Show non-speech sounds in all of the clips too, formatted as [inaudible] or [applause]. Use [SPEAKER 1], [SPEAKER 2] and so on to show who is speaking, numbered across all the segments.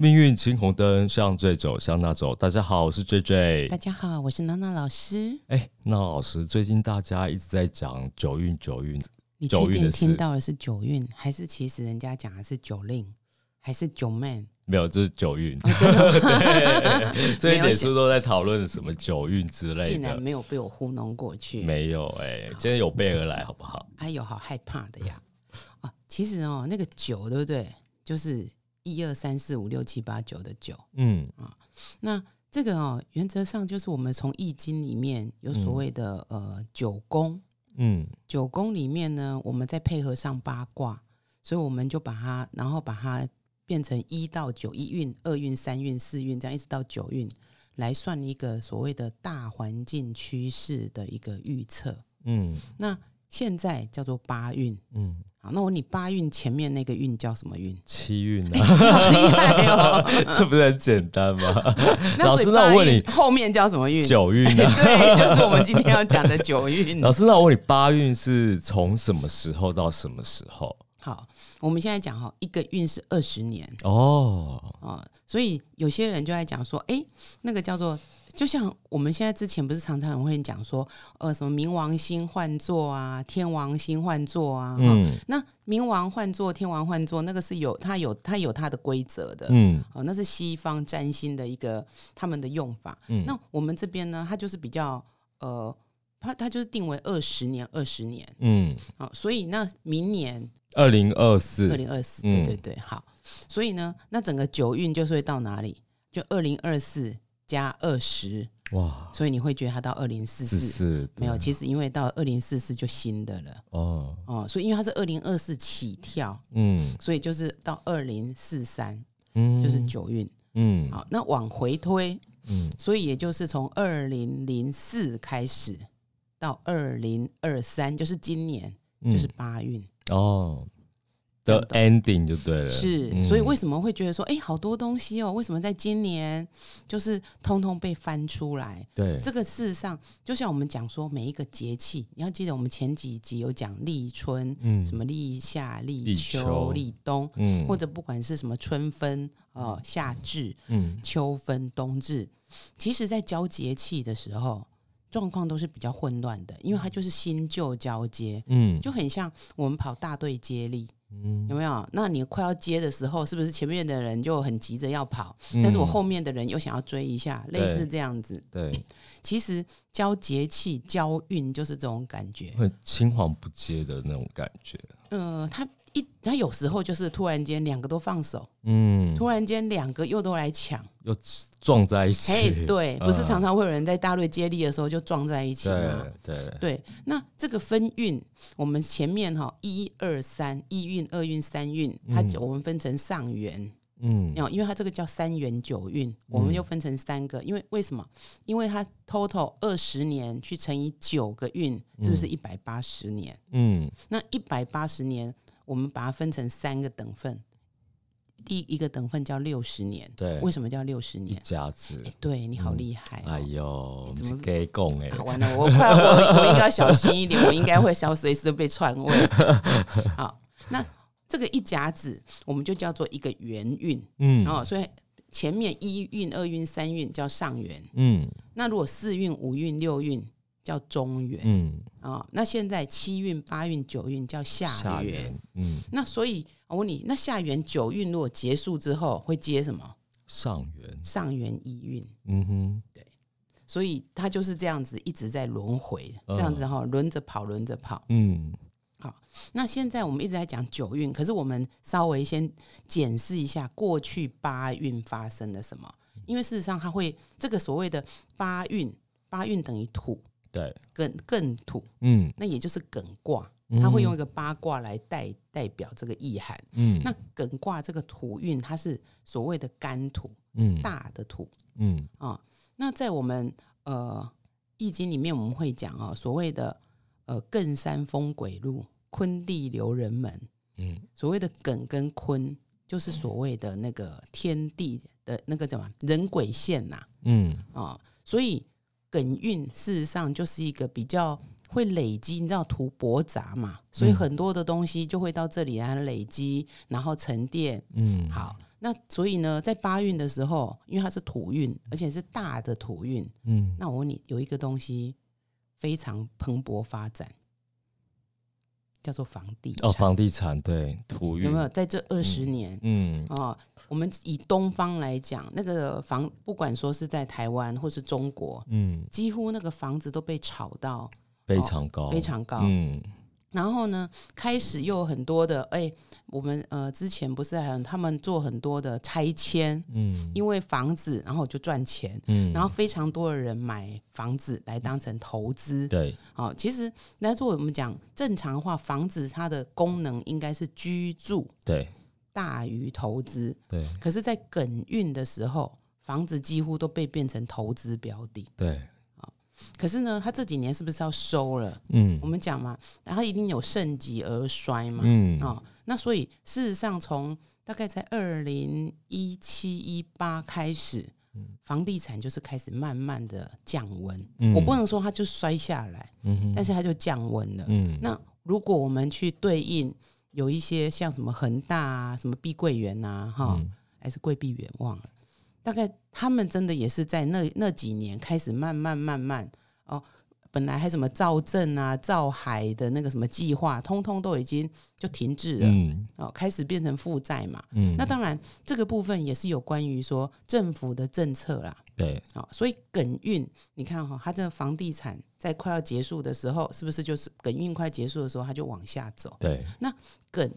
[SPEAKER 1] 命运青红灯，向这走，向那走。大家好，我是 J J。
[SPEAKER 2] 大家好，我是娜娜老师。
[SPEAKER 1] 哎，娜老师，最近大家一直在讲九运，九运。
[SPEAKER 2] 你确定听到的是九运，还是其实人家讲的是九令，还是九 man？
[SPEAKER 1] 没有，这是九运。
[SPEAKER 2] 对，[laughs]
[SPEAKER 1] 这一点书都在讨论什么九运之类的，
[SPEAKER 2] 竟然没有被我糊弄过去。
[SPEAKER 1] 没有，哎，今天有备而来，好不好？
[SPEAKER 2] 哎呦，好害怕的呀！啊，其实哦，那个九，对不对？就是一二三四五六七八九的九。嗯啊，那这个哦，原则上就是我们从易经里面有所谓的呃九宫。嗯，九宫里面呢，我们再配合上八卦，所以我们就把它，然后把它变成一到九一运、二运、三运、四运，这样一直到九运，来算一个所谓的大环境趋势的一个预测。嗯，那现在叫做八运。嗯。好，那我问你，八运前面那个运叫什么运？[laughs]
[SPEAKER 1] 七运啊，
[SPEAKER 2] 厉害哦！[laughs]
[SPEAKER 1] 这不是很简单吗？[laughs] 老师，那我问你，
[SPEAKER 2] 后面叫什么运？
[SPEAKER 1] 九运啊，
[SPEAKER 2] 对，就是我们今天要讲的九运。
[SPEAKER 1] 老师，那我问你，八运是从什么时候到什么时候？
[SPEAKER 2] 好，我们现在讲哈，一个运是二十年哦啊，所以有些人就在讲说，哎，那个叫做。就像我们现在之前不是常常会讲说，呃，什么冥王星换座啊，天王星换座啊，嗯，那冥王换座、天王换座，那个是有它有它有它的规则的，嗯，哦，那是西方占星的一个他们的用法，嗯，那我们这边呢，它就是比较呃，它它就是定为二十年，二十年，嗯，好，所以那明年
[SPEAKER 1] 二零二四，
[SPEAKER 2] 二零二四，对对对，好，所以呢，那整个九运就是会到哪里？就二零二四。加二十哇，所以你会觉得它到二零四四没有？其实因为到二零四四就新的了。哦。哦，所以因为它是二零二四起跳，嗯，所以就是到二零四三，嗯，就是九运，嗯，好，那往回推，嗯，所以也就是从二零零四开始到二零二三，就是今年就是八运。哦。
[SPEAKER 1] 的 ending 就对了，
[SPEAKER 2] 是，所以为什么会觉得说，哎，好多东西哦，为什么在今年就是通通被翻出来？
[SPEAKER 1] 对，
[SPEAKER 2] 这个事实上，就像我们讲说，每一个节气，你要记得，我们前几集有讲立春，嗯，什么立夏、立秋、立冬，嗯，或者不管是什么春分、呃夏至，嗯，秋分、冬至，其实在交节气的时候，状况都是比较混乱的，因为它就是新旧交接，嗯，就很像我们跑大队接力。嗯有没有？那你快要接的时候，是不是前面的人就很急着要跑？但是我后面的人又想要追一下，类似这样子。
[SPEAKER 1] 对，
[SPEAKER 2] 其实交节气、交运就是这种感觉，
[SPEAKER 1] 会青黄不接的那种感觉。
[SPEAKER 2] 嗯，他。一他有时候就是突然间两个都放手，嗯，突然间两个又都来抢，
[SPEAKER 1] 又撞在一起。哎，
[SPEAKER 2] 对，不是常常会有人在大队接力的时候就撞在一起吗？
[SPEAKER 1] 对
[SPEAKER 2] 对。那这个分运，我们前面哈一二三一运、二运、三运，它我们分成上元，嗯，因为它这个叫三元九运，我们就分成三个。因为为什么？因为它 total 二十年去乘以九个运，是不是一百八十年？嗯，那一百八十年。我们把它分成三个等份，第一个等份叫六十年，
[SPEAKER 1] 对，
[SPEAKER 2] 为什么叫六十年？
[SPEAKER 1] 家子，
[SPEAKER 2] 对你好厉害，
[SPEAKER 1] 哎呦，怎么给供哎？
[SPEAKER 2] 完了，我快，我我应该小心一点，我应该会小随时被篡位。好，那这个一甲子，我们就叫做一个元运，嗯，哦，所以前面一运、二运、三运叫上元，嗯，那如果四运、五运、六运。叫中元，嗯。啊，那现在七运、八运、九运叫下元，嗯，那所以我问你，那下元九运如果结束之后会接什么？
[SPEAKER 1] 上元，
[SPEAKER 2] 上元一运，嗯哼，对，所以它就是这样子一直在轮回，这样子哈，轮着跑，轮着跑，嗯，好，那现在我们一直在讲九运，可是我们稍微先检视一下过去八运发生了什么，因为事实上它会这个所谓的八运，八运等于土。
[SPEAKER 1] 对，
[SPEAKER 2] 艮艮土，嗯，那也就是艮卦，它会用一个八卦来代代表这个意涵，嗯，那艮卦这个土运，它是所谓的干土，嗯，大的土，嗯。啊，那在我们呃易经里面，我们会讲啊，所谓的呃艮山风鬼路，坤地留人门，嗯，所谓的艮跟坤，就是所谓的那个天地的那个什么人鬼线呐，嗯。啊，所以。艮运事实上就是一个比较会累积，你知道土薄杂嘛，所以很多的东西就会到这里来累积，然后沉淀。嗯，好，那所以呢，在八运的时候，因为它是土运，而且是大的土运，嗯，那我问你，有一个东西非常蓬勃发展，叫做房地
[SPEAKER 1] 哦，房地产对土运
[SPEAKER 2] 有没有？在这二十年？嗯，哦，我们以东方来讲，那个房不管说是在台湾或是中国，嗯，几乎那个房子都被炒到
[SPEAKER 1] 非常高，
[SPEAKER 2] 非常高，嗯。然后呢，开始又有很多的哎，我们呃之前不是还他们做很多的拆迁，嗯，因为房子然后就赚钱，嗯，然后非常多的人买房子来当成投资，
[SPEAKER 1] 对，
[SPEAKER 2] 好，其实来做我们讲正常的话，房子它的功能应该是居住，
[SPEAKER 1] 对，
[SPEAKER 2] 大于投资，
[SPEAKER 1] 对，
[SPEAKER 2] 可是，在艮运的时候，房子几乎都被变成投资标的，
[SPEAKER 1] 对。
[SPEAKER 2] 可是呢，他这几年是不是要收了？嗯，我们讲嘛，然后一定有盛极而衰嘛。嗯，哦，那所以事实上，从大概在二零一七一八开始，房地产就是开始慢慢的降温。我不能说它就摔下来，嗯，但是它就降温了。嗯，那如果我们去对应有一些像什么恒大啊、什么碧桂园呐，哈，还是桂碧园忘了。大概他们真的也是在那那几年开始慢慢慢慢哦，本来还什么造镇啊、造海的那个什么计划，通通都已经就停滞了，嗯，哦，开始变成负债嘛，嗯，那当然这个部分也是有关于说政府的政策啦，
[SPEAKER 1] 对，
[SPEAKER 2] 哦，所以梗运你看哈，它这个房地产在快要结束的时候，是不是就是梗运快结束的时候，它就往下走，
[SPEAKER 1] 对，
[SPEAKER 2] 那梗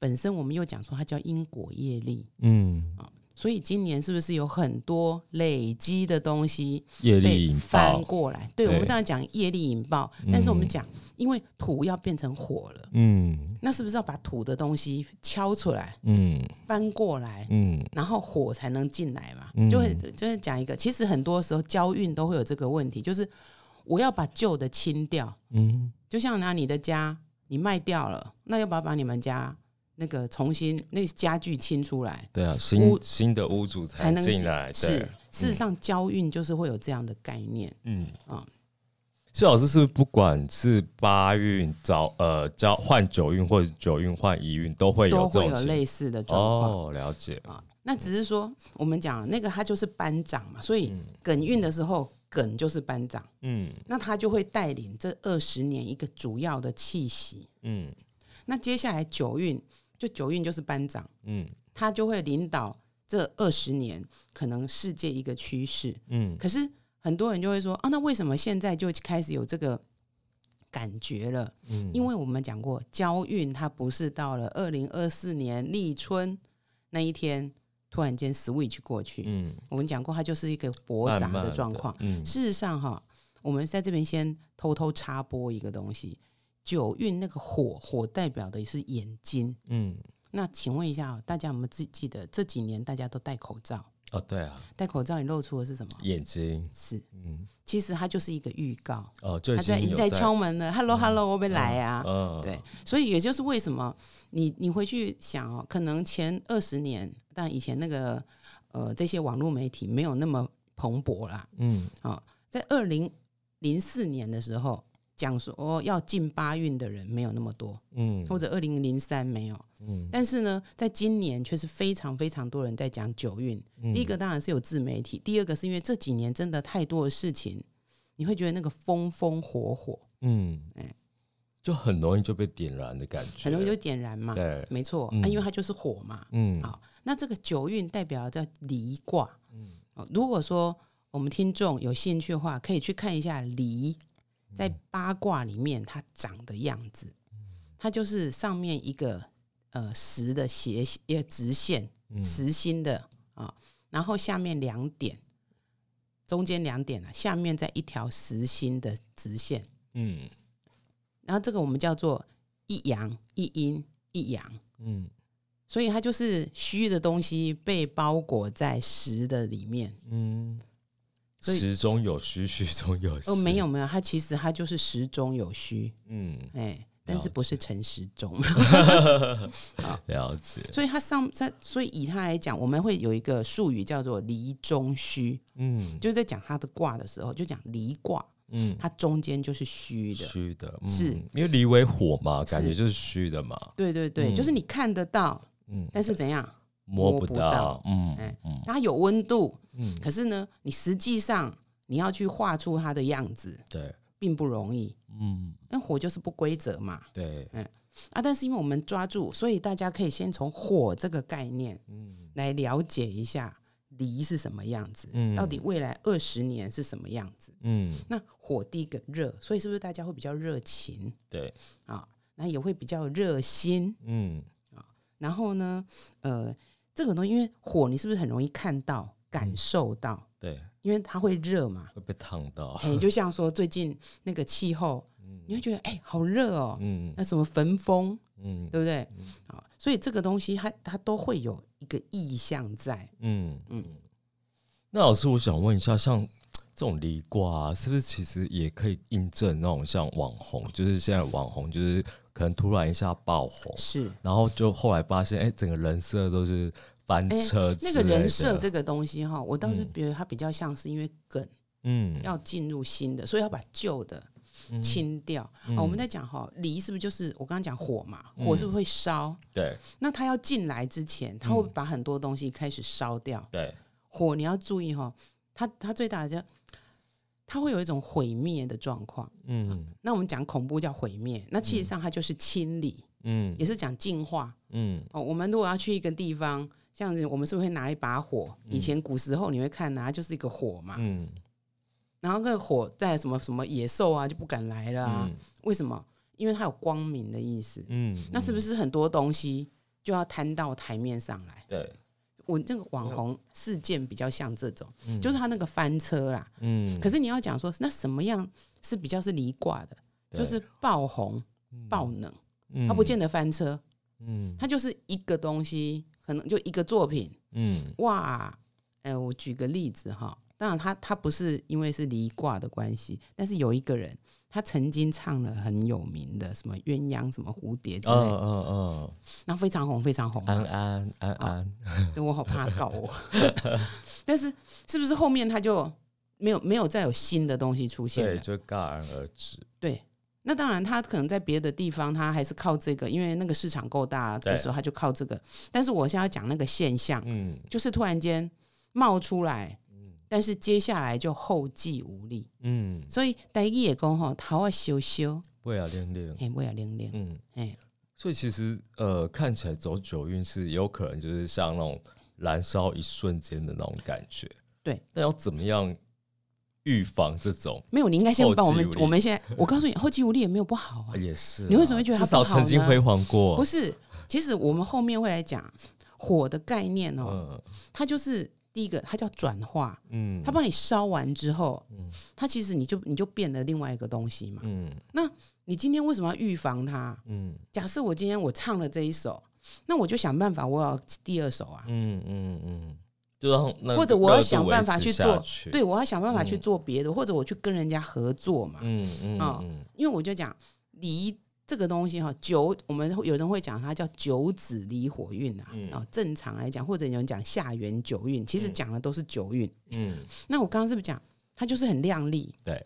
[SPEAKER 2] 本身我们又讲说它叫因果业力，嗯，啊。所以今年是不是有很多累积的东西
[SPEAKER 1] 业力引
[SPEAKER 2] 翻过来？对，我们当然讲业力引爆，但是我们讲，因为土要变成火了，嗯，那是不是要把土的东西敲出来，嗯，翻过来，嗯，然后火才能进来嘛？就会就是讲一个，其实很多时候交运都会有这个问题，就是我要把旧的清掉，嗯，就像拿你的家你卖掉了，那要不要把你们家？那个重新那家具清出来，
[SPEAKER 1] 对啊，新新的屋主才能进来。
[SPEAKER 2] 是，事实上交运就是会有这样的概念。嗯啊，
[SPEAKER 1] 谢老师是不是不管是八运早呃交换九运或者九运换一运都会有
[SPEAKER 2] 都会有类似的状况？
[SPEAKER 1] 哦，了解啊。
[SPEAKER 2] 那只是说我们讲那个他就是班长嘛，所以艮运的时候梗就是班长。嗯，那他就会带领这二十年一个主要的气息。嗯，那接下来九运。就九运就是班长，嗯，他就会领导这二十年可能世界一个趋势，嗯。可是很多人就会说，啊，那为什么现在就开始有这个感觉了？嗯，因为我们讲过，交运它不是到了二零二四年立春那一天突然间 switch 过去，嗯，我们讲过，它就是一个驳杂的状况。嗯，事实上哈，我们在这边先偷偷插播一个东西。九运那个火，火代表的是眼睛。嗯，那请问一下，大家有没有记记得这几年大家都戴口罩？
[SPEAKER 1] 哦，对啊，
[SPEAKER 2] 戴口罩你露出的是什么？
[SPEAKER 1] 眼睛。
[SPEAKER 2] 是，嗯，其实它就是一个预告。
[SPEAKER 1] 哦，就
[SPEAKER 2] 他在在敲门了，Hello，Hello，我没来啊。嗯，对，所以也就是为什么你你回去想哦，可能前二十年，但以前那个呃这些网络媒体没有那么蓬勃啦。嗯，哦，在二零零四年的时候。讲说要进八运的人没有那么多，嗯，或者二零零三没有，嗯，但是呢，在今年却是非常非常多人在讲九运。第一个当然是有自媒体，第二个是因为这几年真的太多的事情，你会觉得那个风风火火，嗯，
[SPEAKER 1] 哎，就很容易就被点燃的感觉，
[SPEAKER 2] 很容易就点燃嘛，
[SPEAKER 1] 对，
[SPEAKER 2] 没错，啊，因为它就是火嘛，嗯，好，那这个九运代表叫离卦，嗯，如果说我们听众有兴趣的话，可以去看一下离。在八卦里面，它长的样子，它就是上面一个呃实的斜一个直线，实心的啊，然后下面两点，中间两点啊，下面再一条实心的直线，嗯，然后这个我们叫做一阳一阴一阳，嗯，所以它就是虚的东西被包裹在实的里面，嗯。
[SPEAKER 1] 实中有虚，虚中有虚。哦，
[SPEAKER 2] 没有没有，它其实它就是实中有虚。嗯，哎，但是不是陈时中。[laughs]
[SPEAKER 1] 了解。
[SPEAKER 2] 所以它上在，所以以它来讲，我们会有一个术语叫做离中虚。嗯，就是在讲它的卦的时候，就讲离卦。嗯，它中间就是虚的，
[SPEAKER 1] 虚的，
[SPEAKER 2] 是
[SPEAKER 1] 因为离为火嘛，感觉就是虚的嘛。
[SPEAKER 2] 对对对，就是你看得到，嗯，但是怎样？
[SPEAKER 1] 摸不到，
[SPEAKER 2] 嗯嗯，它有温度，嗯，可是呢，你实际上你要去画出它的样子，
[SPEAKER 1] 对，
[SPEAKER 2] 并不容易，嗯，因为火就是不规则嘛，
[SPEAKER 1] 对，嗯。
[SPEAKER 2] 啊，但是因为我们抓住，所以大家可以先从火这个概念，嗯，来了解一下梨是什么样子，嗯，到底未来二十年是什么样子，嗯，那火第一个热，所以是不是大家会比较热情？
[SPEAKER 1] 对，
[SPEAKER 2] 啊，那也会比较热心，嗯，啊，然后呢，呃。这个东西，因为火，你是不是很容易看到、感受到？
[SPEAKER 1] 对，
[SPEAKER 2] 因为它会热嘛，
[SPEAKER 1] 会被烫到。[laughs]
[SPEAKER 2] 哎，就像说最近那个气候，你会觉得哎，好热哦。嗯，那什么焚风，嗯，对不对？啊，所以这个东西它它都会有一个意象在。嗯
[SPEAKER 1] 嗯。那老师，我想问一下，像这种离卦，是不是其实也可以印证那种像网红，就是现在网红就是。可能突然一下爆红，
[SPEAKER 2] 是，
[SPEAKER 1] 然后就后来发现，哎，整个人设都是翻车。
[SPEAKER 2] 那个人设这个东西哈，我倒是觉得它比较像是因为梗，嗯，要进入新的，所以要把旧的清掉。我们在讲哈，离是不是就是我刚刚讲火嘛？火是不是会烧？
[SPEAKER 1] 对。
[SPEAKER 2] 那它要进来之前，它会把很多东西开始烧掉。
[SPEAKER 1] 对。
[SPEAKER 2] 火你要注意哈，它它最大的就。它会有一种毁灭的状况，嗯，那我们讲恐怖叫毁灭，那其实上它就是清理，嗯，也是讲净化，嗯，哦，我们如果要去一个地方，像我们是不是会拿一把火？以前古时候你会看拿就是一个火嘛，嗯，然后那个火在什么什么野兽啊就不敢来了啊？为什么？因为它有光明的意思，嗯，那是不是很多东西就要摊到台面上来？
[SPEAKER 1] 对。
[SPEAKER 2] 我那个网红事件比较像这种，就是他那个翻车啦。嗯，可是你要讲说，那什么样是比较是离卦的？就是爆红、爆冷，他不见得翻车。嗯，他就是一个东西，可能就一个作品。嗯，哇，哎，我举个例子哈。当然，他他不是因为是离卦的关系，但是有一个人。他曾经唱了很有名的什么鸳鸯什么蝴蝶之类，嗯嗯嗯，那非常红非常红。
[SPEAKER 1] 安安安安，
[SPEAKER 2] 对我好怕告我。[laughs] 但是是不是后面他就没有没有再有新的东西出现？
[SPEAKER 1] 对，就戛然而止。
[SPEAKER 2] 对，那当然他可能在别的地方他还是靠这个，因为那个市场够大的时候他就靠这个。但是我现在要讲那个现象，嗯，就是突然间冒出来。嗯。但是接下来就后继无力，嗯，所以大家也讲吼，头要修修，
[SPEAKER 1] 不要练练，
[SPEAKER 2] 哎，不要练练，嗯，
[SPEAKER 1] 哎，所以其实呃，看起来走九运是有可能就是像那种燃烧一瞬间的那种感觉，
[SPEAKER 2] 对。
[SPEAKER 1] 那要怎么样预防这种？
[SPEAKER 2] 没有，你应该先帮我们。我们现在，我告诉你，后继无力也没有不好啊，
[SPEAKER 1] 也是。
[SPEAKER 2] 你为什么会觉得他
[SPEAKER 1] 至少曾经辉煌过？
[SPEAKER 2] 不是，其实我们后面会来讲火的概念哦，它就是。第一个，它叫转化，嗯，它帮你烧完之后，嗯，它其实你就你就变了另外一个东西嘛，嗯，那你今天为什么要预防它？嗯，假设我今天我唱了这一首，那我就想办法我要第二首啊，嗯嗯
[SPEAKER 1] 嗯，就让
[SPEAKER 2] 或者我要想办法去做，对我要想办法去做别的，或者我去跟人家合作嘛，嗯嗯啊，因为我就讲离。这个东西哈，九我们有人会讲它叫九子离火运啊，啊，正常来讲，或者有人讲下元九运，其实讲的都是九运。嗯，那我刚刚是不是讲它就是很亮丽？
[SPEAKER 1] 对，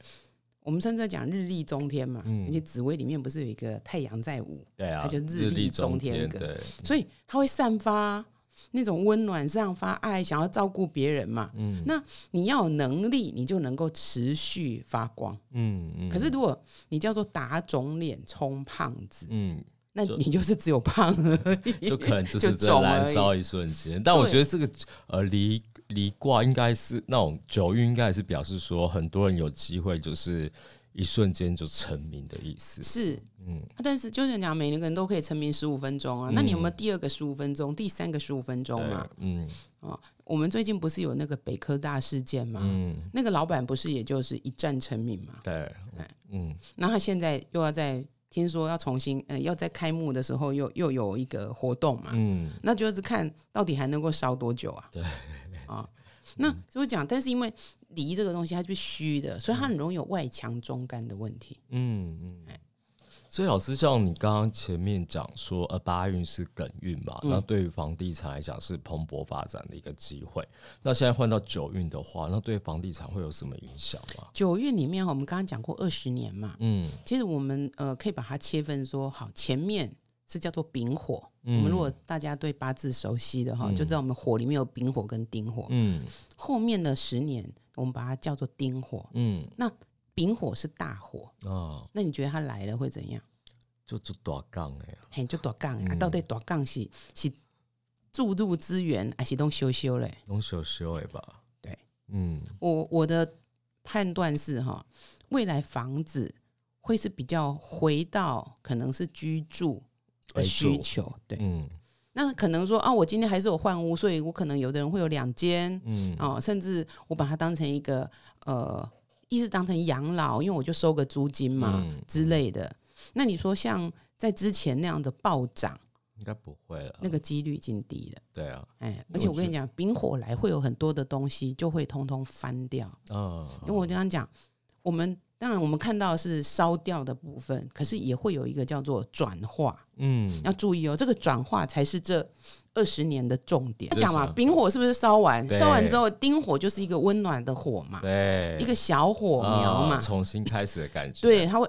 [SPEAKER 2] 我们甚至讲日历中天嘛，而且紫薇里面不是有一个太阳在午，
[SPEAKER 1] 对啊，
[SPEAKER 2] 它就
[SPEAKER 1] 日
[SPEAKER 2] 历中天对，所以它会散发。那种温暖、散发爱、想要照顾别人嘛，嗯，那你要有能力，你就能够持续发光，嗯嗯。可是如果你叫做打肿脸充胖子，嗯，那你就是只有胖而已，[laughs]
[SPEAKER 1] 就可能就是在燃烧一瞬间。但我觉得这个呃离离卦应该是那种九运，应该是表示说很多人有机会就是。一瞬间就成名的意思
[SPEAKER 2] 是，嗯，但是就是讲每个人都可以成名十五分钟啊，那你有没有第二个十五分钟、第三个十五分钟嘛？嗯，哦，我们最近不是有那个北科大事件嘛？嗯，那个老板不是也就是一战成名嘛？
[SPEAKER 1] 对，
[SPEAKER 2] 嗯，那他现在又要在听说要重新，嗯，要在开幕的时候又又有一个活动嘛？嗯，那就是看到底还能够烧多久啊？
[SPEAKER 1] 对，
[SPEAKER 2] 啊，那就讲，但是因为。离这个东西它是虚的，所以它很容易有外强中干的问题。嗯
[SPEAKER 1] 嗯，所以老师像你刚刚前面讲说，呃，八运是艮运嘛，那对于房地产来讲是蓬勃发展的一个机会。那现在换到九运的话，那对房地产会有什么影响吗？
[SPEAKER 2] 九运里面我们刚刚讲过二十年嘛，嗯，其实我们呃可以把它切分说，好，前面是叫做丙火。我们如果大家对八字熟悉的哈，就知道我们火里面有丙火跟丁火。嗯，后面的十年我们把它叫做丁火。嗯，那丙火是大火哦。那你觉得它来了会怎样？
[SPEAKER 1] 就就大杠哎，
[SPEAKER 2] 嘿，就大杠啊！到底大杠是是注入资源还是东修修嘞？
[SPEAKER 1] 东修修哎吧？
[SPEAKER 2] 对，嗯，我我的判断是哈，未来房子会是比较回到可能是居住。的需求对，嗯，那可能说啊，我今天还是有换屋，所以我可能有的人会有两间，嗯，哦，甚至我把它当成一个呃，意思当成养老，因为我就收个租金嘛之类的。那你说像在之前那样的暴涨，
[SPEAKER 1] 应该不会了，
[SPEAKER 2] 那个几率已经低了。
[SPEAKER 1] 对啊，
[SPEAKER 2] 哎，而且我跟你讲，丙火来会有很多的东西就会通通翻掉。嗯，因为我刚刚讲，我们。当然，我们看到是烧掉的部分，可是也会有一个叫做转化。嗯，要注意哦，这个转化才是这二十年的重点。讲嘛，丙火是不是烧完？烧完之后，丁火就是一个温暖的火嘛，
[SPEAKER 1] 对，
[SPEAKER 2] 一个小火苗嘛，
[SPEAKER 1] 重新开始的感觉。
[SPEAKER 2] 对，它会，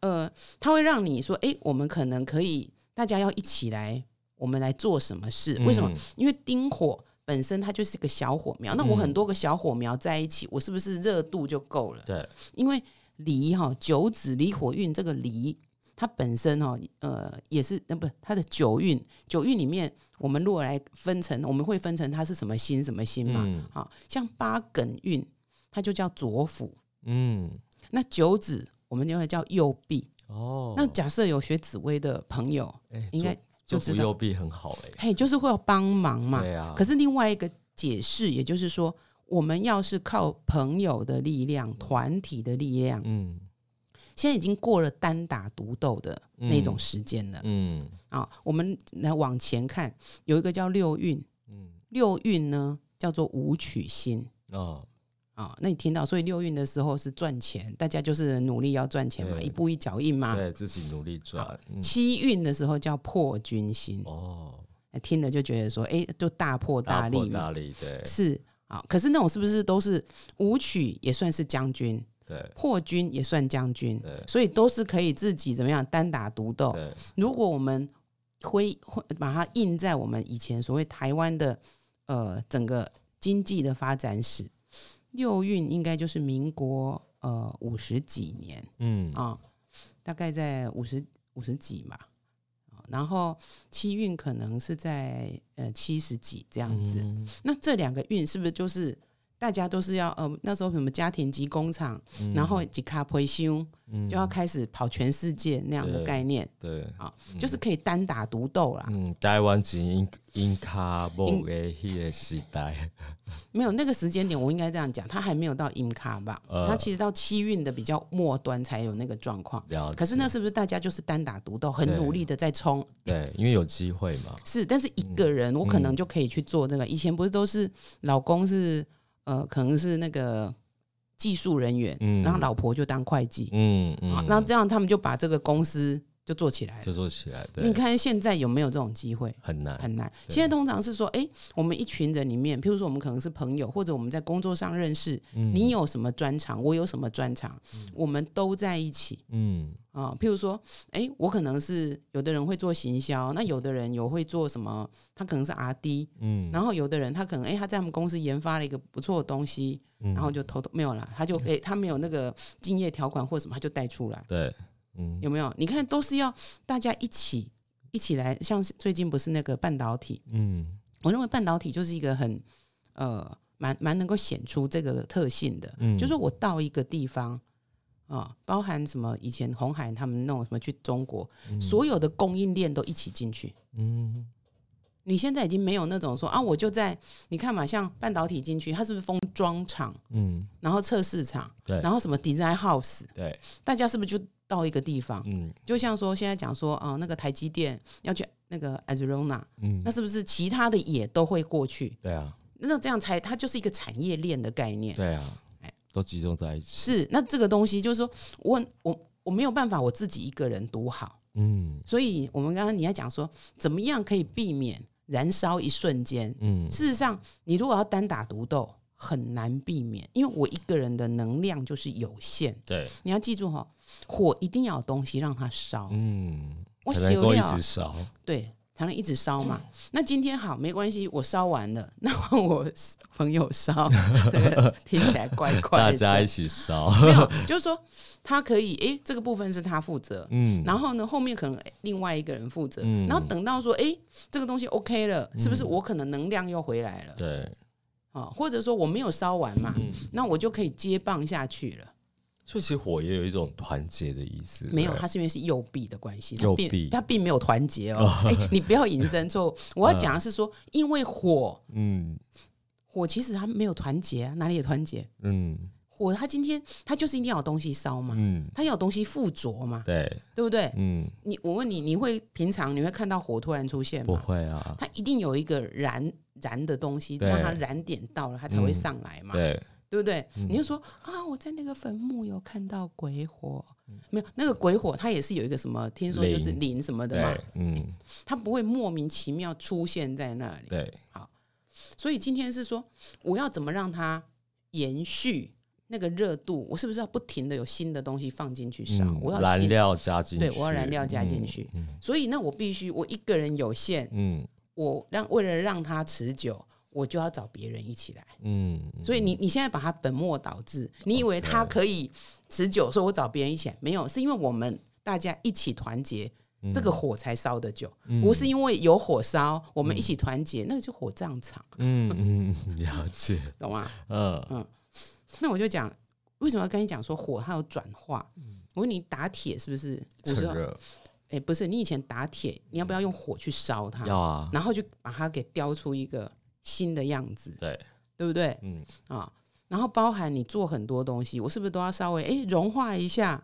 [SPEAKER 2] 呃，它会让你说，哎，我们可能可以，大家要一起来，我们来做什么事？为什么？因为丁火本身它就是一个小火苗，那我很多个小火苗在一起，我是不是热度就够了？
[SPEAKER 1] 对，
[SPEAKER 2] 因为。离哈九子离火运这个离，它本身哈呃也是那不它的九运九运里面，我们如果来分成，我们会分成它是什么星什么星嘛？好像八艮运，它就叫左辅，嗯，那九子我们就会叫右弼哦。那假设有学紫薇的朋友，应该就知道
[SPEAKER 1] 右臂很好哎，
[SPEAKER 2] 嘿，就是会要帮忙嘛。
[SPEAKER 1] 对啊。
[SPEAKER 2] 可是另外一个解释，也就是说。我们要是靠朋友的力量、团体的力量，嗯，现在已经过了单打独斗的那种时间了，嗯。啊，我们来往前看，有一个叫六运，嗯，六运呢叫做武曲星，哦啊，那你听到，所以六运的时候是赚钱，大家就是努力要赚钱嘛，一步一脚印嘛，
[SPEAKER 1] 对自己努力赚。
[SPEAKER 2] 七运的时候叫破军心，哦，听了就觉得说，哎，就大破大立
[SPEAKER 1] 嘛，大立对。
[SPEAKER 2] 是。啊，可是那种是不是都是武曲也算是将军，
[SPEAKER 1] 对，
[SPEAKER 2] 破军也算将军，对，所以都是可以自己怎么样单打独斗。如果我们会会把它印在我们以前所谓台湾的呃整个经济的发展史，六运应该就是民国呃五十几年，嗯。啊，大概在五十五十几嘛。然后七运可能是在呃七十几这样子，那这两个运是不是就是大家都是要呃那时候什么家庭及工厂，然后几卡培修，就要开始跑全世界那样的概念？
[SPEAKER 1] 对，
[SPEAKER 2] 啊，就是可以单打独斗啦。
[SPEAKER 1] 嗯，台湾只因因卡布的迄个时代。[laughs]
[SPEAKER 2] 没有那个时间点，我应该这样讲，他还没有到音卡吧？他其实到七运的比较末端才有那个状况。可是那是不是大家就是单打独斗，很努力的在冲？
[SPEAKER 1] 对，因为有机会嘛。
[SPEAKER 2] 是，但是一个人我可能就可以去做这个。以前不是都是老公是呃，可能是那个技术人员，然后老婆就当会计。嗯嗯。那这样他们就把这个公司。就做起来，
[SPEAKER 1] 就做起来。
[SPEAKER 2] 你看现在有没有这种机会？
[SPEAKER 1] 很难，
[SPEAKER 2] 很难。现在通常是说，哎，我们一群人里面，譬如说我们可能是朋友，或者我们在工作上认识，你有什么专长，我有什么专长，我们都在一起。嗯啊，譬如说，哎，我可能是有的人会做行销，那有的人有会做什么？他可能是 R D，嗯，然后有的人他可能，哎，他在我们公司研发了一个不错的东西，然后就偷偷没有了，他就哎，他没有那个竞业条款或什么，他就带出来。
[SPEAKER 1] 对。
[SPEAKER 2] 有没有？你看，都是要大家一起一起来。像最近不是那个半导体，嗯，我认为半导体就是一个很呃蛮蛮能够显出这个特性的。嗯，就是我到一个地方啊，包含什么以前红海他们弄什么去中国，所有的供应链都一起进去。嗯，你现在已经没有那种说啊，我就在你看嘛，像半导体进去，它是不是封装厂？嗯，然后测试厂，
[SPEAKER 1] 对，
[SPEAKER 2] 然后什么 design house，
[SPEAKER 1] 对，
[SPEAKER 2] 大家是不是就？到一个地方，嗯，就像说现在讲说，啊，那个台积电要去那个 Arizona，嗯，那是不是其他的也都会过去？
[SPEAKER 1] 对啊，
[SPEAKER 2] 那这样才它就是一个产业链的概念。
[SPEAKER 1] 对啊，哎，都集中在一起。
[SPEAKER 2] 是，那这个东西就是说我我我没有办法我自己一个人读好，嗯，所以我们刚刚你要讲说怎么样可以避免燃烧一瞬间，嗯，事实上你如果要单打独斗很难避免，因为我一个人的能量就是有限。
[SPEAKER 1] 对，
[SPEAKER 2] 你要记住哈。火一定要有东西让它烧，嗯，我
[SPEAKER 1] 才能够一直烧。
[SPEAKER 2] 对，才能一直烧嘛。那今天好，没关系，我烧完了，[laughs] 那换我朋友烧，[laughs] 听起来怪怪的。
[SPEAKER 1] 大家一起烧。
[SPEAKER 2] 没有，就是说他可以，诶，这个部分是他负责，
[SPEAKER 1] 嗯
[SPEAKER 2] 然后呢，后面可能另外一个人负责，
[SPEAKER 1] 嗯
[SPEAKER 2] 然后等到说，诶，这个东西 OK 了，是不是我可能能量又回来了？
[SPEAKER 1] 对，
[SPEAKER 2] 啊，或者说我没有烧完嘛，
[SPEAKER 1] 嗯，
[SPEAKER 2] 那我就可以接棒下去了。
[SPEAKER 1] 所以其实火也有一种团结的意思。
[SPEAKER 2] 没有，它是因为是右臂的关系，它
[SPEAKER 1] 右臂
[SPEAKER 2] 并它并没有团结哦。[laughs] 哎、你不要引申错误。我要讲的是说，因为火
[SPEAKER 1] 嗯
[SPEAKER 2] 火其实它没有团结啊，哪里有团结？
[SPEAKER 1] 嗯
[SPEAKER 2] 火它今天它就是一定要有东西烧嘛，
[SPEAKER 1] 嗯，
[SPEAKER 2] 它要有东西附着嘛，
[SPEAKER 1] 对，
[SPEAKER 2] 对不对？
[SPEAKER 1] 嗯，
[SPEAKER 2] 你我问你，你会平常你会看到火突然出现吗不？
[SPEAKER 1] 会啊，
[SPEAKER 2] 它一定有一个燃燃的东西，
[SPEAKER 1] 对
[SPEAKER 2] 让它燃点到了，它才会
[SPEAKER 1] 嗯
[SPEAKER 2] 上来嘛。
[SPEAKER 1] 对，
[SPEAKER 2] 对不对？
[SPEAKER 1] 嗯
[SPEAKER 2] 你就说啊，我在那个坟墓有看到鬼火，没有那个鬼火，它也是有一个什么，听说就是
[SPEAKER 1] 灵
[SPEAKER 2] 灵什么的嘛，，
[SPEAKER 1] 嗯，
[SPEAKER 2] 它不会莫名其妙出现在那里。
[SPEAKER 1] 对，好
[SPEAKER 2] 所以今天是说，我要怎么让它延续那个热度？我是不是要不停的有新的东西放进去烧？
[SPEAKER 1] 嗯
[SPEAKER 2] 我要，
[SPEAKER 1] 燃料加进去，
[SPEAKER 2] 对我要燃料加进去
[SPEAKER 1] 嗯
[SPEAKER 2] 所以那我必须我一个人有限，
[SPEAKER 1] 嗯。
[SPEAKER 2] 我让为了让它持久。我就要找别人一起来，
[SPEAKER 1] 嗯，
[SPEAKER 2] 所以你你现在把它本末倒置，你以为它可以持久，所以我找别人一起来，没有，是因为我们大家一起团结，
[SPEAKER 1] 嗯。
[SPEAKER 2] 这个火才烧得久，
[SPEAKER 1] 嗯。
[SPEAKER 2] 不是因为有火烧，我们一起团结，那个就火葬场，
[SPEAKER 1] 嗯了解，[laughs]
[SPEAKER 2] 懂吗？
[SPEAKER 1] 嗯。
[SPEAKER 2] 嗯那我就讲，为什么要跟你讲说火它有转化？我问你打铁是不是？古时候，
[SPEAKER 1] 趁热
[SPEAKER 2] 哎、不是，你以前打铁，你要不要用火去烧它？
[SPEAKER 1] 要啊，
[SPEAKER 2] 然后就把它给雕出一个新的样子，
[SPEAKER 1] 对，
[SPEAKER 2] 对不对？
[SPEAKER 1] 嗯
[SPEAKER 2] 啊，然后包含你做很多东西，我是不是都要稍微哎融化一下？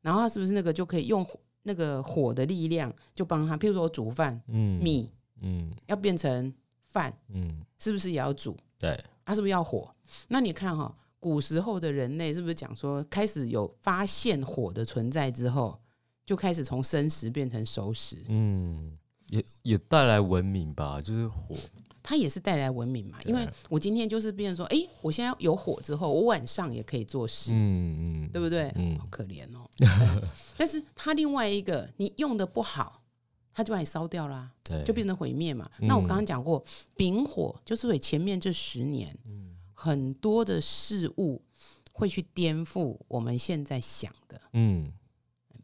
[SPEAKER 2] 然后它是不是那个就可以用火那个火的力量，就帮它？譬如说我煮饭，
[SPEAKER 1] 嗯
[SPEAKER 2] 米
[SPEAKER 1] 嗯
[SPEAKER 2] 要变成饭，
[SPEAKER 1] 嗯，
[SPEAKER 2] 是不是也要煮？
[SPEAKER 1] 对，
[SPEAKER 2] 它是不是要火？那你看哈、古时候的人类是不是讲说，开始有发现火的存在之后，就开始从生食变成熟食，
[SPEAKER 1] 嗯，也也带来文明吧，就是火，
[SPEAKER 2] 它也是带来文明嘛。因为我今天就是变成说，哎，我现在有火之后，我晚上也可以做事，
[SPEAKER 1] 嗯嗯，
[SPEAKER 2] 对不对？
[SPEAKER 1] 嗯
[SPEAKER 2] 好可怜哦。[laughs] 但是它另外一个，你用的不好，它就把你烧掉啦，
[SPEAKER 1] 对，
[SPEAKER 2] 就变成毁灭嘛。
[SPEAKER 1] 嗯
[SPEAKER 2] 那我刚刚讲过，丙火就是为前面这十年，
[SPEAKER 1] 嗯
[SPEAKER 2] 很多的事物会去颠覆我们现在想的，
[SPEAKER 1] 嗯。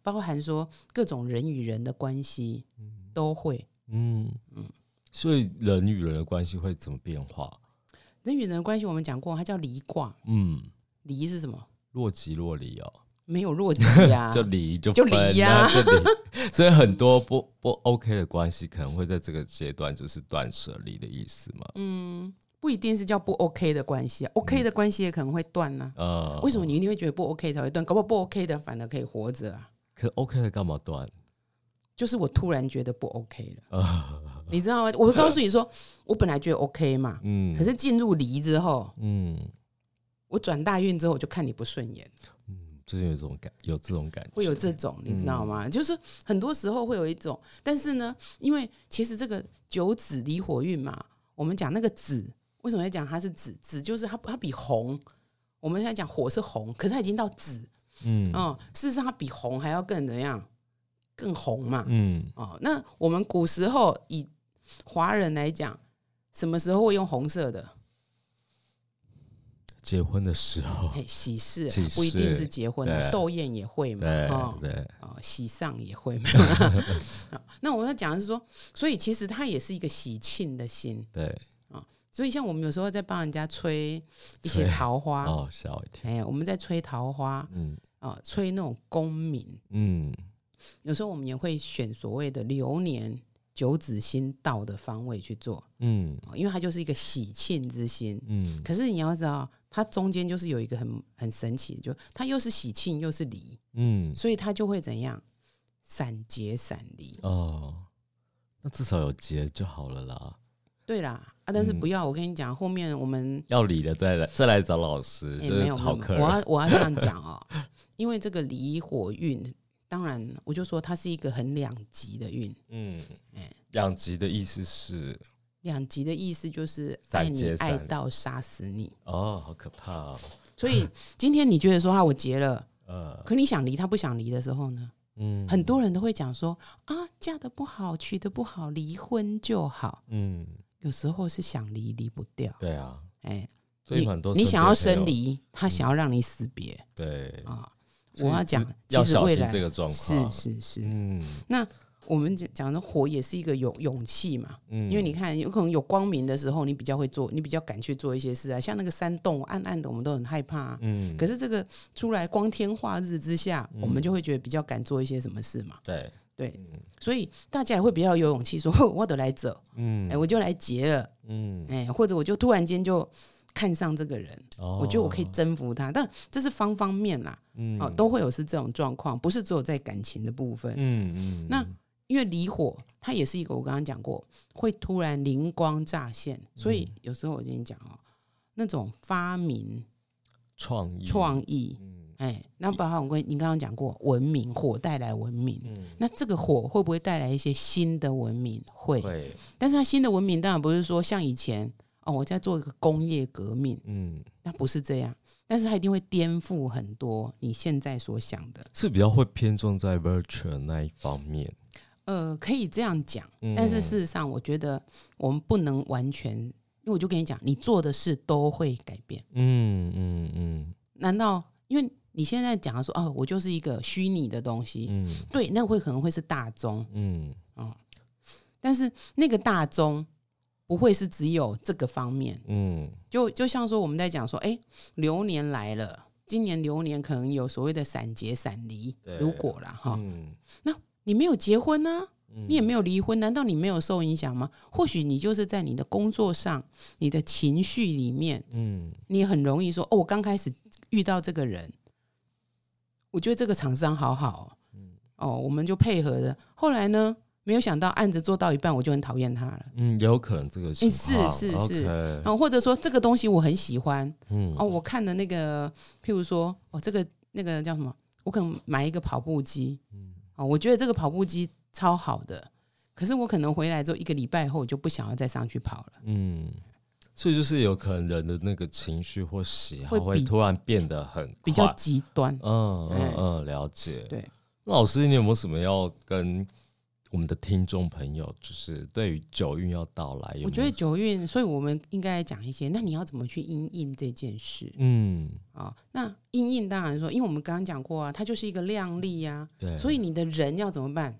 [SPEAKER 2] 包含说各种人与人的关系都会。
[SPEAKER 1] 嗯。嗯，所以人与人的关系会怎么变化？
[SPEAKER 2] 人与人的关系我们讲过，它叫离卦。
[SPEAKER 1] 嗯，
[SPEAKER 2] 离是什么？
[SPEAKER 1] 若即若离哦，
[SPEAKER 2] 没有若即呀、[laughs]
[SPEAKER 1] 就离就
[SPEAKER 2] 就离呀。[laughs]
[SPEAKER 1] 所以很多不不 OK 的关系可能会在这个阶段就是断舍离的意思嘛。
[SPEAKER 2] 嗯，不一定是叫不 OK 的关系啊，OK 的关系也可能会断呢、
[SPEAKER 1] 呃，
[SPEAKER 2] 为什么你一定会觉得不 OK 才会断？搞不好不 OK 的反而可以活着啊。
[SPEAKER 1] 可 OK 的干嘛断？
[SPEAKER 2] 就是我突然觉得不 OK 了，
[SPEAKER 1] 呃，
[SPEAKER 2] 你知道吗？我会告诉你说，我本来觉得 OK 嘛，
[SPEAKER 1] 嗯，
[SPEAKER 2] 可是进入离之后，
[SPEAKER 1] 嗯
[SPEAKER 2] 我转大运之后，我就看你不顺眼。
[SPEAKER 1] 嗯，就是有这种感，有这种感觉，
[SPEAKER 2] 会有这种，你知道吗？就是很多时候会有一种，但是呢，因为其实这个九子离火运嘛，我们讲那个子，为什么要讲它是紫？紫就是它它比红，我们现在讲火是红，可是它已经到紫，
[SPEAKER 1] 嗯
[SPEAKER 2] 嗯，事实上它比红还要更怎么样？更红嘛，
[SPEAKER 1] 嗯
[SPEAKER 2] 哦，那我们古时候以华人来讲，什么时候会用红色的？
[SPEAKER 1] 结婚的时候，
[SPEAKER 2] 哎，喜事啊不一定是结婚啊，寿宴也会嘛，哦，
[SPEAKER 1] 对，
[SPEAKER 2] 哦，喜丧也会没有啦。好那我要讲的是说，所以其实它也是一个喜庆的心。
[SPEAKER 1] 对，
[SPEAKER 2] 所以像我们有时候在帮人家吹一些桃花，
[SPEAKER 1] 哦，吓我一跳，
[SPEAKER 2] 哎，我们在吹桃花
[SPEAKER 1] 嗯
[SPEAKER 2] 啊、吹那种功名。
[SPEAKER 1] 嗯
[SPEAKER 2] 有时候我们也会选所谓的流年九子星到的方位去做，
[SPEAKER 1] 嗯
[SPEAKER 2] 哦因为它就是一个喜庆之心。
[SPEAKER 1] 嗯
[SPEAKER 2] 可是你要知道，它中间就是有一个很很神奇的，就它又是喜庆又是离，
[SPEAKER 1] 嗯，
[SPEAKER 2] 所以它就会怎样散结散离。
[SPEAKER 1] 哦，那至少有结就好了啦。
[SPEAKER 2] 对啦，啊，但是
[SPEAKER 1] 嗯
[SPEAKER 2] 不要，我跟你讲，后面我们
[SPEAKER 1] 要理的再来再来找老师，
[SPEAKER 2] 也、
[SPEAKER 1] 就是
[SPEAKER 2] 没有，
[SPEAKER 1] 好客人。
[SPEAKER 2] 我 [laughs] 要我要这样讲哦，因为这个离火运，当然我就说它是一个很两极的运，
[SPEAKER 1] 嗯
[SPEAKER 2] 哎，
[SPEAKER 1] 两极的意思是
[SPEAKER 2] 两极的意思就是爱你爱到杀死你，
[SPEAKER 1] 哦，好可怕哦。
[SPEAKER 2] 所以今天你觉得说啊我结了，[laughs]
[SPEAKER 1] 呃，
[SPEAKER 2] 可你想离他不想离的时候呢，嗯，很多人都会讲说啊，嫁的不好，娶的不好，离婚就好。嗯，有时候是想离离不掉。
[SPEAKER 1] 对啊，
[SPEAKER 2] 哎，
[SPEAKER 1] 你
[SPEAKER 2] 你想要生离，他想要让你死别。
[SPEAKER 1] 对
[SPEAKER 2] 啊，我要讲，其实未来
[SPEAKER 1] 这个状况
[SPEAKER 2] 是是是，嗯，那。我们讲讲的火也是一个勇勇气嘛，嗯，因为你看有可能有光明的时候，你比较会做，你比较敢去做一些事啊。像那个山洞暗暗的，我们都很害怕，嗯。可是这个出来光天化日之下，我们就会觉得比较敢做一些什么事嘛。
[SPEAKER 1] 对
[SPEAKER 2] 对，所以大家也会比较有勇气 [laughs] 说，我得来走，嗯，哎，我就来结了，嗯，哎，或者我就突然间就看上这个人，我觉得我可以征服他。但这是方方面啦，嗯，哦，都会有是这种状况，不是只有在感情的部分，嗯嗯，那。因为离火，它也是一个我刚刚讲过，会突然灵光乍现，所以有时候我跟你讲哦，那种发明、
[SPEAKER 1] 创意、
[SPEAKER 2] 创意，哎，那包含我跟你刚刚讲过，文明火带来文明，嗯。那这个火会不会带来一些新的文明？会，但是它新的文明当然不是说像以前哦，我在做一个工业革命，嗯，那不是这样，但是它一定会颠覆很多你现在所想的，
[SPEAKER 1] 是比较会偏重在 virtual 那一方面。
[SPEAKER 2] 呃，可以这样讲，但是事实上，我觉得我们不能完全，因为我就跟你讲，你做的事都会改变。嗯嗯嗯。难道因为你现在讲的说，哦，我就是一个虚拟的东西，嗯，对，那会可能会是大宗，嗯。哦，但是那个大宗不会是只有这个方面，嗯，就就像说我们在讲说，哎，流年来了，今年流年可能有所谓的闪结闪离，如果了哈，那。你没有结婚呢，你也没有离婚，难道你没有受影响吗？或许你就是在你的工作上，你的情绪里面，嗯，你很容易说，哦，我刚开始遇到这个人，我觉得这个厂商好好，嗯，哦，我们就配合的。后来呢，没有想到案子做到一半，我就很讨厌他了。
[SPEAKER 1] 嗯，有可能这个情
[SPEAKER 2] 况，是是是，哦，或者说这个东西我很喜欢，嗯，哦，我看的那个，譬如说，哦，这个那个叫什么？我可能买一个跑步机，嗯。哦，我觉得这个跑步机超好的，可是我可能回来之后一个礼拜后，我就不想要再上去跑了。嗯，
[SPEAKER 1] 所以就是有可能人的那个情绪或喜好会突然变得很
[SPEAKER 2] 比较极端。
[SPEAKER 1] 嗯嗯嗯，了解。
[SPEAKER 2] 对，
[SPEAKER 1] 那老师，你有没有什么要跟？我们的听众朋友，就是对于九运要到来，
[SPEAKER 2] 我觉得九运，所以我们应该讲一些。那你要怎么去应应这件事？嗯，啊，那应应当然说，因为我们刚刚讲过啊，它就是一个量力呀。
[SPEAKER 1] 对，
[SPEAKER 2] 所以你的人要怎么办？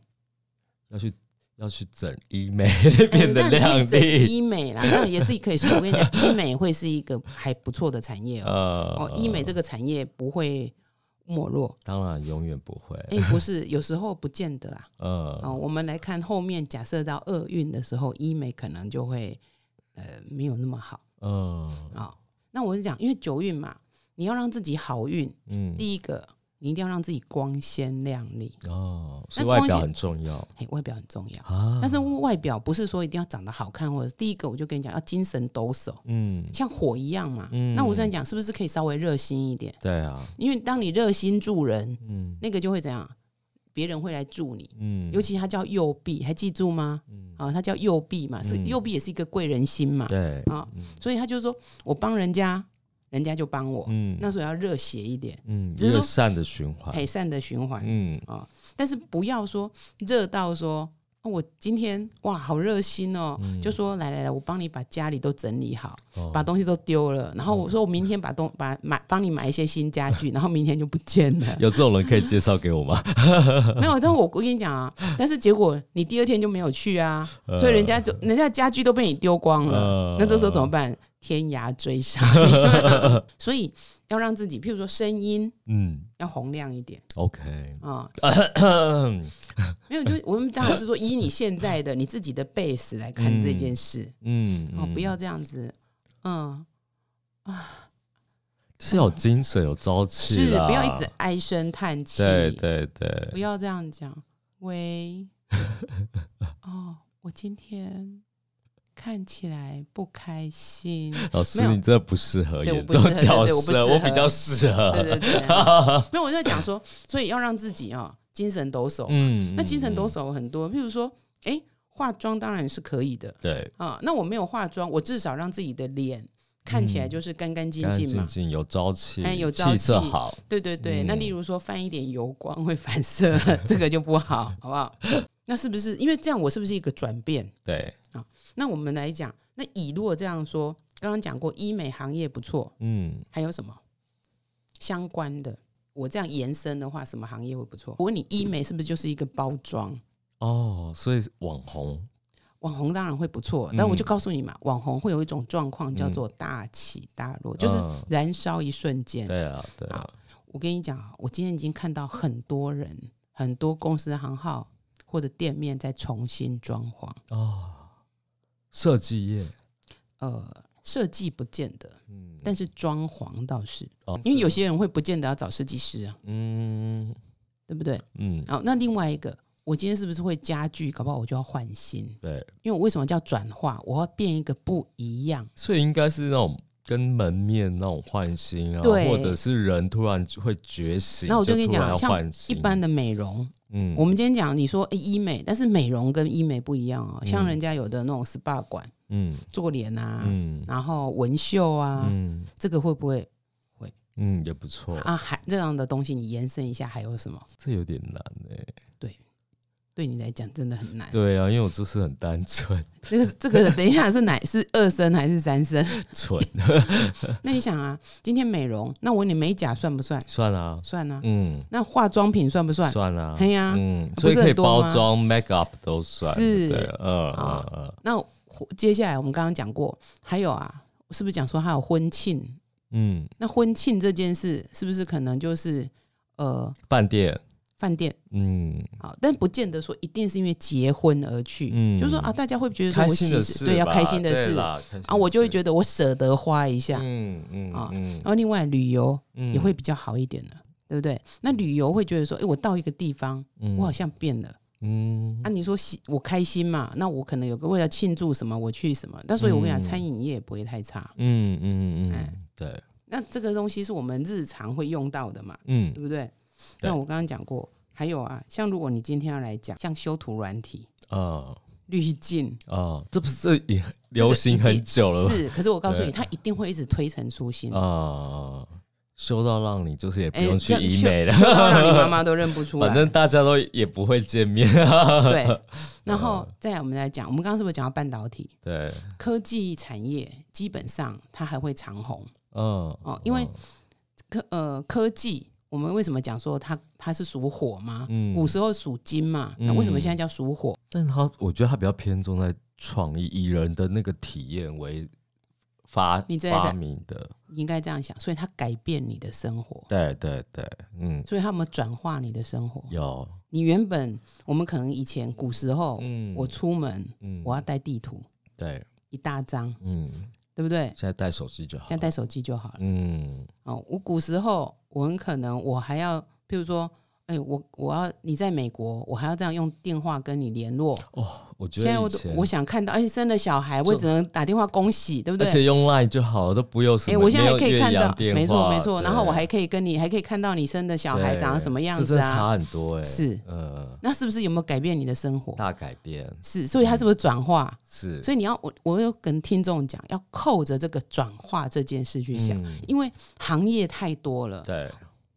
[SPEAKER 1] 要去要去整医美 [laughs] 那边的靓丽，
[SPEAKER 2] 医美啦，那也是可以说。我跟你讲，医美会是一个还不错的产业哦。哦，医美这个产业不会。没落，
[SPEAKER 1] 当然永远不会。
[SPEAKER 2] 哎，不是，有时候不见得啊。[laughs] 嗯，哦，我们来看后面，假设到厄运的时候，医美可能就会呃没有那么好。嗯，啊，那我是讲，因为九运嘛，你要让自己好运，嗯，第一个。你一定要让自己光鲜亮丽
[SPEAKER 1] 哦，所以外表很重要。
[SPEAKER 2] 嘿，外表很重要啊！但是外表不是说一定要长得好看，或者第一个我就跟你讲，要精神抖擞，嗯，像火一样嘛。嗯，那我这样讲是不是可以稍微热心一点？
[SPEAKER 1] 对啊，
[SPEAKER 2] 因为当你热心助人，嗯，那个就会怎样？别人会来助你，嗯，尤其他叫右臂，还记住吗？嗯，啊，他叫右臂嘛，是右臂也是一个贵人心嘛，
[SPEAKER 1] 对
[SPEAKER 2] 啊，所以他就说我帮人家。人家就帮我，嗯，那时候要热血一点，
[SPEAKER 1] 嗯，只是说善的循环，
[SPEAKER 2] 很善的循环，嗯。啊，但是不要说热到说，我今天哇好热心哦，就说来来来，我帮你把家里都整理好，把东西都丢了，然后我说我明天把东把买帮你买一些新家具，然后明天就不见了。
[SPEAKER 1] 有这种人可以介绍给我吗？[laughs]
[SPEAKER 2] 没有，但是我我跟你讲啊，但是结果你第二天就没有去啊，所以人家就人家家具都被你丢光了，那这时候怎么办？天涯追杀，[laughs] 所以要让自己，譬如说声音，嗯，要洪亮一点。
[SPEAKER 1] OK，
[SPEAKER 2] 啊，[coughs] 没有，就我们当然是说，以你现在的你自己的 base 来看这件事，嗯，哦，不要这样子，嗯，
[SPEAKER 1] 啊，是有精神、有朝气，
[SPEAKER 2] 是不要一直唉声叹气，
[SPEAKER 1] 对对对，
[SPEAKER 2] 不要这样讲。喂，[laughs] 哦，我今天。看起来不开心，
[SPEAKER 1] 老师，你这不适合演这种角色，我比较适合。
[SPEAKER 2] 对对对，[laughs] 没有，我在讲说，所以要让自己啊精神抖擞。嗯，那精神抖擞很多，譬如说，哎，化妆当然是可以的。
[SPEAKER 1] 对
[SPEAKER 2] 啊，那我没有化妆，我至少让自己的脸看起来就是干干净净嘛，
[SPEAKER 1] 有朝气，
[SPEAKER 2] 哎，有朝气，
[SPEAKER 1] 好。
[SPEAKER 2] 对对对，那例如说泛一点油光会反射，[laughs] 这个就不好，好不好？那是不是因为这样，我是不是一个转变？
[SPEAKER 1] 对
[SPEAKER 2] 啊，那我们来讲，那以如果这样说，刚刚讲过医美行业不错，嗯，还有什么相关的？我这样延伸的话，什么行业会不错？我问你，医美是不是就是一个包装？
[SPEAKER 1] 哦，所以网红。
[SPEAKER 2] 网红当然会不错，但我就告诉你嘛，网红会有一种状况叫做大起大落，就是燃烧一瞬间。
[SPEAKER 1] 对啊，对啊。
[SPEAKER 2] 我跟你讲啊，我今天已经看到很多人、很多公司行号或者店面再重新装潢哦。
[SPEAKER 1] 设计业，
[SPEAKER 2] 呃，设计不见得，嗯，但是装潢倒是，因为有些人会不见得要找设计师啊，嗯，对不对？嗯，好，那另外一个。我今天是不是会家具？搞不好我就要换新。
[SPEAKER 1] 对，
[SPEAKER 2] 因为我为什么叫转化？我要变一个不一样。
[SPEAKER 1] 所以应该是那种跟门面那种换新啊，或者是人突然会觉醒。
[SPEAKER 2] 那我就跟你讲，像一般的美容，嗯，我们今天讲你说医美，但是美容跟医美不一样哦。像人家有的那种 SPA 馆，嗯，做脸啊，嗯，然后纹绣啊，嗯，这个会不会会？
[SPEAKER 1] 嗯，也不错
[SPEAKER 2] 啊。还这样的东西，你延伸一下还有什么？
[SPEAKER 1] 这有点难哎。
[SPEAKER 2] 对。对你来讲真的很难。
[SPEAKER 1] 对啊，因为我做事很单纯。[laughs]
[SPEAKER 2] 这个这个，等一下是哪是二声还是三声？[laughs]
[SPEAKER 1] 蠢。[laughs]
[SPEAKER 2] 那你想啊，今天美容，那我问你美甲算不算？
[SPEAKER 1] 算啊，
[SPEAKER 2] 算啊。嗯。那化妆品算不算？
[SPEAKER 1] 算啊。
[SPEAKER 2] 对呀。嗯。
[SPEAKER 1] 所以可以包装 make up 都算。
[SPEAKER 2] 是。嗯嗯嗯。那接下来我们刚刚讲过，还有啊，是不是讲说还有婚庆？嗯。那婚庆这件事，是不是可能就是呃
[SPEAKER 1] 饭店？
[SPEAKER 2] 饭店，嗯，好，但不见得说一定是因为结婚而去，嗯，就是说啊，大家会觉得说我喜事，对，要开心的事。啊，我就会觉得我舍得花一下，嗯嗯啊，然后另外旅游也会比较好一点的，对不对？那旅游会觉得说，哎，我到一个地方，我好像变了，嗯，啊，你说喜我开心嘛？那我可能有个为了庆祝什么，我去什么？但所以我跟你讲，餐饮业也不会太差，嗯
[SPEAKER 1] 嗯嗯，对。
[SPEAKER 2] 那这个东西是我们日常会用到的嘛，嗯，对不对？那我刚刚讲过，还有啊，像如果你今天要来讲，像修图软体啊、滤镜
[SPEAKER 1] 啊，这不是也流行很久了？[laughs]
[SPEAKER 2] 是，可是我告诉你，它一定会一直推陈出新。啊，
[SPEAKER 1] 修到让你就是也不用去医美了，
[SPEAKER 2] 修到让你妈妈都认不出来，[laughs]
[SPEAKER 1] 反正大家都也不会见面。
[SPEAKER 2] 对，[laughs] 然后再我们来讲，我们刚刚是不是讲到半导体？
[SPEAKER 1] 对，
[SPEAKER 2] 科技产业基本上它还会长红。嗯哦，因为科呃科技。我们为什么讲说它它是属火吗？嗯，古时候属金嘛，那为什么现在叫属火？
[SPEAKER 1] 但是它我觉得它比较偏重在创意，以人的那个体验为发发明的，
[SPEAKER 2] 应该这样想，所以它改变你的生活。
[SPEAKER 1] 对对对，嗯，
[SPEAKER 2] 所以它有转化你的生活？
[SPEAKER 1] 有。
[SPEAKER 2] 你原本我们可能以前古时候，嗯，我出门，嗯，我要带地图，
[SPEAKER 1] 对，
[SPEAKER 2] 一大张，嗯。对不对？
[SPEAKER 1] 现在带手机就好。
[SPEAKER 2] 现在带手机就好了。嗯。哦，我古时候我很可能我还要，譬如说。哎，我我要你在美国，我还要这样用电话跟你联络哦。
[SPEAKER 1] 我觉得
[SPEAKER 2] 现在我我想看到，而且生了小孩，我只能打电话恭喜，对不对？
[SPEAKER 1] 而且用 Line 就好了，都不用什么。
[SPEAKER 2] 哎，我现在还可以看到，没错没错。然后我还可以跟你，还可以看到你生的小孩长什么样子
[SPEAKER 1] 啊？差很多哎。
[SPEAKER 2] 是，呃，那是不是有没有改变你的生活？
[SPEAKER 1] 大改变。
[SPEAKER 2] 是，所以它是不是转化？
[SPEAKER 1] 是。
[SPEAKER 2] 所以你要我我有跟听众讲，要扣着这个转化这件事去想，因为行业太多了。
[SPEAKER 1] 对。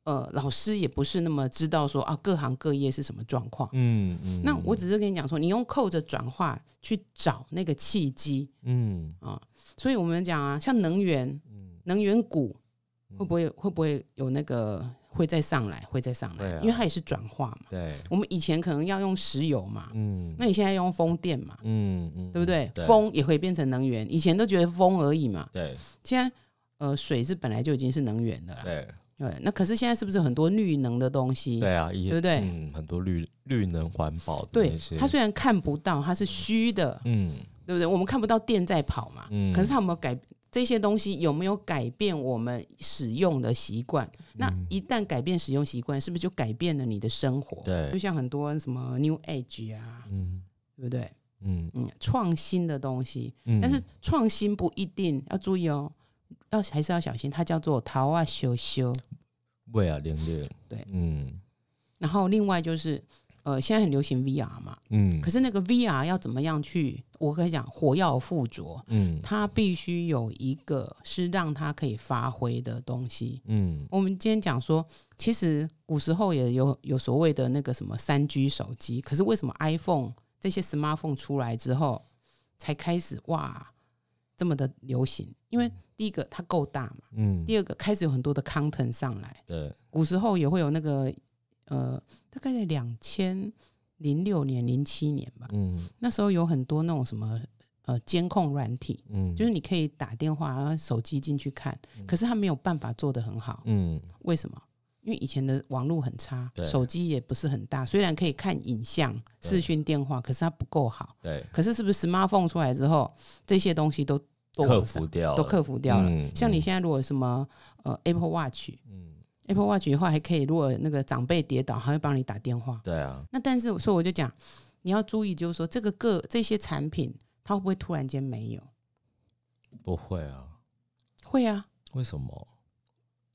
[SPEAKER 2] 呃，老师也不是那么知道说啊，各行各业是什么状况。嗯嗯。那我只是跟你讲说，你用扣着转化去找那个契机。嗯啊，所以我们讲啊，像能源，能源股会不会会不会有那个会再上来，会再上来？因为它也是转化嘛。
[SPEAKER 1] 对。
[SPEAKER 2] 我们以前可能要用石油嘛。嗯。那你现在用风电嘛？嗯嗯。对不对？风也会变成能源。以前都觉得风而已嘛。
[SPEAKER 1] 对。
[SPEAKER 2] 现在呃，水是本来就已经是能源的了。
[SPEAKER 1] 对。
[SPEAKER 2] 对，那可是现在是不是很多绿能的东西？
[SPEAKER 1] 对啊，
[SPEAKER 2] 对不对？
[SPEAKER 1] 嗯，很多绿绿能环保的
[SPEAKER 2] 对，它虽然看不到，它是虚的，嗯，对不对？我们看不到电在跑嘛，嗯，可是它有没有改这些东西？有没有改变我们使用的习惯？那一旦改变使用习惯，是不是就改变了你的生活？
[SPEAKER 1] 对，
[SPEAKER 2] 就像很多什么 New Age 啊，嗯，对不对？嗯嗯，创新的东西，嗯但是创新不一定要注意哦。要还是要小心，它叫做桃啊修修，
[SPEAKER 1] 喂啊零六，
[SPEAKER 2] 对，嗯。然后另外就是，呃，现在很流行 VR 嘛，嗯，可是那个 VR 要怎么样去？我跟你讲，火药附着，嗯，它必须有一个是让它可以发挥的东西，嗯，我们今天讲说，其实古时候也有有所谓的那个什么三 G 手机，可是为什么 iPhone 这些 smartphone 出来之后才开始哇这么的流行？因为第一个它够大嘛，嗯，第二个开始有很多的 content 上来，
[SPEAKER 1] 对，
[SPEAKER 2] 古时候也会有那个。呃，大概在两千零六年、零七年吧。嗯，那时候有很多那种什么呃监控软体，嗯，就是你可以打电话、手机进去看，可是它没有办法做得很好。嗯，为什么？因为以前的网络很差，手机也不是很大，虽然可以看影像、视讯电话，可是它不够好。
[SPEAKER 1] 对。
[SPEAKER 2] 可是是不是 smartphone 出来之后，这些东西都都
[SPEAKER 1] 克服掉，
[SPEAKER 2] 都克服掉了？像你现在如果什么呃 Apple Watch，嗯。Apple Watch 的话还可以，如果那个长辈跌倒，还会帮你打电话。
[SPEAKER 1] 对啊。
[SPEAKER 2] 那但是，所以我就讲，你要注意，就是说这个各这些产品，它会不会突然间没有？
[SPEAKER 1] 不会啊。
[SPEAKER 2] 会啊。
[SPEAKER 1] 为什么？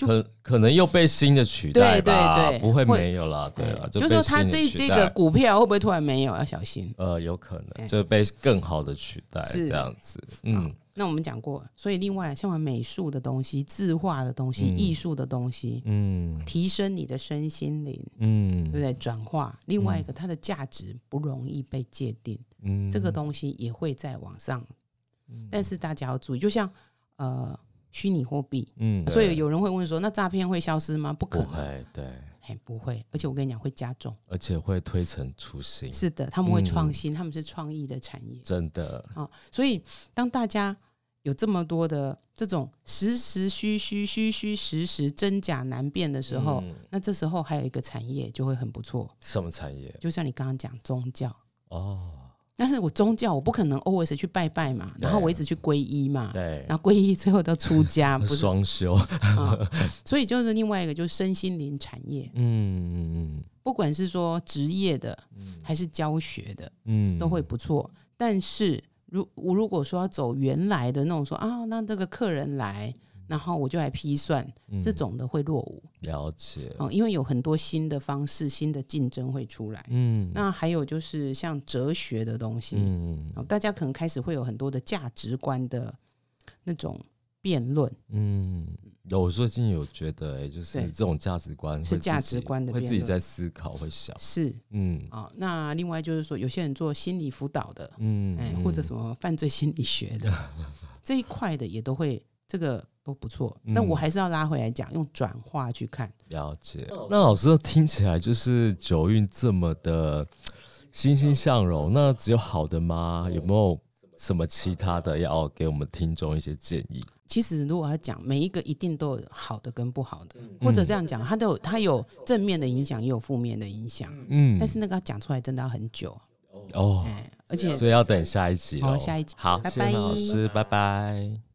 [SPEAKER 1] 可可能又被新的取代
[SPEAKER 2] 吧？对对对，
[SPEAKER 1] 不会没有了。对了，
[SPEAKER 2] 就是说它这这个股票会不会突然没有？要小心。
[SPEAKER 1] 呃，有可能就被更好的取代，这样子。嗯。
[SPEAKER 2] 那我们讲过，所以另外像我美术的东西、字画的东西、艺术的东西，嗯，提升你的身心灵，嗯，对不对？转化另外一个，它的价值不容易被界定，嗯，这个东西也会在网上，但是大家要注意，就像呃虚拟货币，嗯，所以有人会问说，那诈骗会消失吗？不可能，
[SPEAKER 1] 对。
[SPEAKER 2] 哎，不会，而且我跟你讲，会加重，
[SPEAKER 1] 而且会推陈出新。
[SPEAKER 2] 是的，他们会创新，他们是创意的产业，
[SPEAKER 1] 真的
[SPEAKER 2] 啊。所以，当大家有这么多的这种实实虚虚、虚虚实实、真假难辨的时候，那这时候还有一个产业就会很不错。
[SPEAKER 1] 什么产业？
[SPEAKER 2] 就像你刚刚讲宗教哦。但是我宗教我不可能 always 去拜拜嘛，然后我一直去皈依嘛，
[SPEAKER 1] 对，
[SPEAKER 2] 然后皈依最后都出家，不是 [laughs]
[SPEAKER 1] 双修
[SPEAKER 2] 啊。所以就是另外一个，就是身心灵产业，嗯嗯嗯，不管是说职业的，还是教学的，嗯，都会不错。但是如我如果说要走原来的那种说啊，那这个客人来。然后我就来批算，这种的会落伍。
[SPEAKER 1] 了解
[SPEAKER 2] 哦，因为有很多新的方式、新的竞争会出来。嗯，那还有就是像哲学的东西，嗯，大家可能开始会有很多的价值观的那种辩论。
[SPEAKER 1] 嗯，有最近有觉得，哎，就是这种价值观
[SPEAKER 2] 是价值观的，
[SPEAKER 1] 会自己在思考，会想
[SPEAKER 2] 是嗯啊。那另外就是说，有些人做心理辅导的，嗯，哎，或者什么犯罪心理学的 [laughs] 这一块的，也都会这个。都不错，那我还是要拉回来讲，用转化去看。
[SPEAKER 1] 了解。那老师听起来就是九运这么的欣欣向荣，那只有好的吗？有没有什么其他的要给我们听众一些建议？
[SPEAKER 2] 其实如果要讲每一个一定都有好的跟不好的，或者这样讲，它都有它有正面的影响，也有负面的影响。嗯，但是那个讲出来真的要很久哦，
[SPEAKER 1] 而且所以要等下一集
[SPEAKER 2] 好，下一集
[SPEAKER 1] 好，谢谢老师，拜拜。